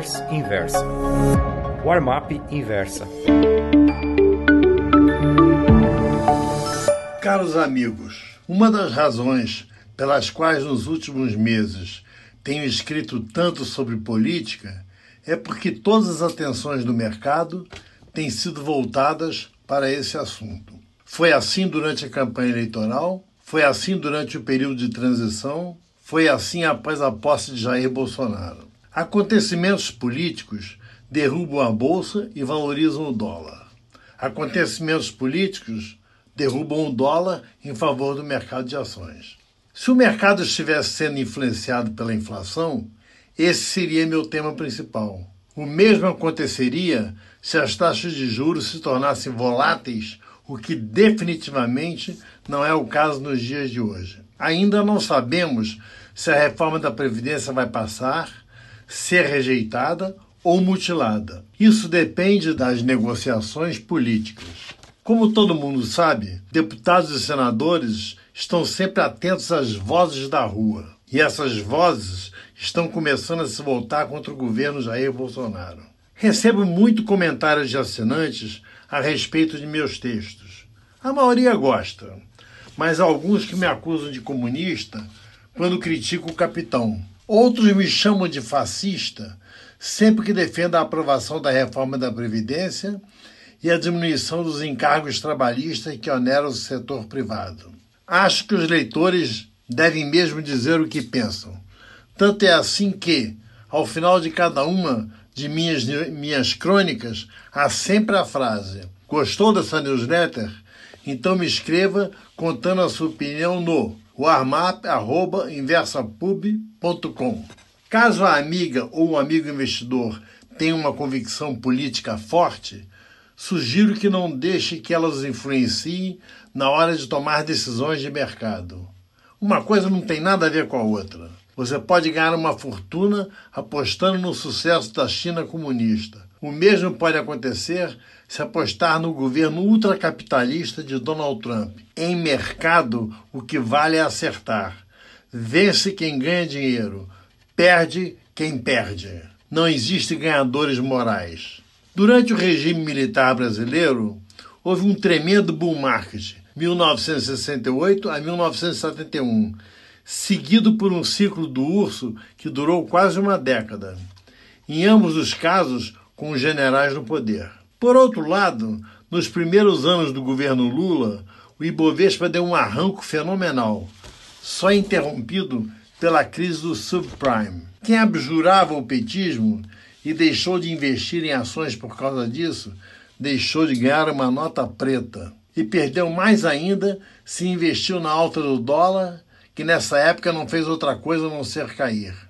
Newsletters Inversa. Warm-up Inversa. Caros amigos, uma das razões pelas quais nos últimos meses tenho escrito tanto sobre política é porque todas as atenções do mercado têm sido voltadas para esse assunto. Foi assim durante a campanha eleitoral, foi assim durante o período de transição, foi assim após a posse de Jair Bolsonaro. Acontecimentos políticos derrubam a bolsa e valorizam o dólar. Acontecimentos políticos derrubam o dólar em favor do mercado de ações. Se o mercado estivesse sendo influenciado pela inflação, esse seria meu tema principal. O mesmo aconteceria se as taxas de juros se tornassem voláteis, o que definitivamente não é o caso nos dias de hoje. Ainda não sabemos se a reforma da Previdência vai passar, ser rejeitada ou mutilada. Isso depende das negociações políticas. Como todo mundo sabe, deputados e senadores estão sempre atentos às vozes da rua. E essas vozes estão começando a se voltar contra o governo Jair Bolsonaro. Recebo muito comentários de assinantes a respeito de meus textos. A maioria gosta, mas há alguns que me acusam de comunista quando critico o capitão. Outros me chamam de fascista sempre que defendo a aprovação da reforma da Previdência e a diminuição dos encargos trabalhistas que oneram o setor privado. Acho que os leitores devem mesmo dizer o que pensam. Tanto é assim que, ao final de cada uma de minhas, minhas crônicas, há sempre a frase: Gostou dessa newsletter? Então me escreva contando a sua opinião no warmap.inversapub.com. Caso a amiga ou o amigo investidor tenha uma convicção política forte, sugiro que não deixe que elas influenciem na hora de tomar decisões de mercado. Uma coisa não tem nada a ver com a outra. Você pode ganhar uma fortuna apostando no sucesso da China comunista. O mesmo pode acontecer se apostar no governo ultracapitalista de Donald Trump. Em mercado, o que vale é acertar. Vence quem ganha dinheiro, perde quem perde. Não existem ganhadores morais. Durante o regime militar brasileiro, houve um tremendo bull market, 1968 a 1971, seguido por um ciclo do urso que durou quase uma década. Em ambos os casos, com os generais no poder. Por outro lado, nos primeiros anos do governo Lula, o Ibovespa deu um arranco fenomenal, só interrompido pela crise do subprime. Quem abjurava o petismo e deixou de investir em ações por causa disso, deixou de ganhar uma nota preta. E perdeu mais ainda se investiu na alta do dólar, que nessa época não fez outra coisa a não ser cair.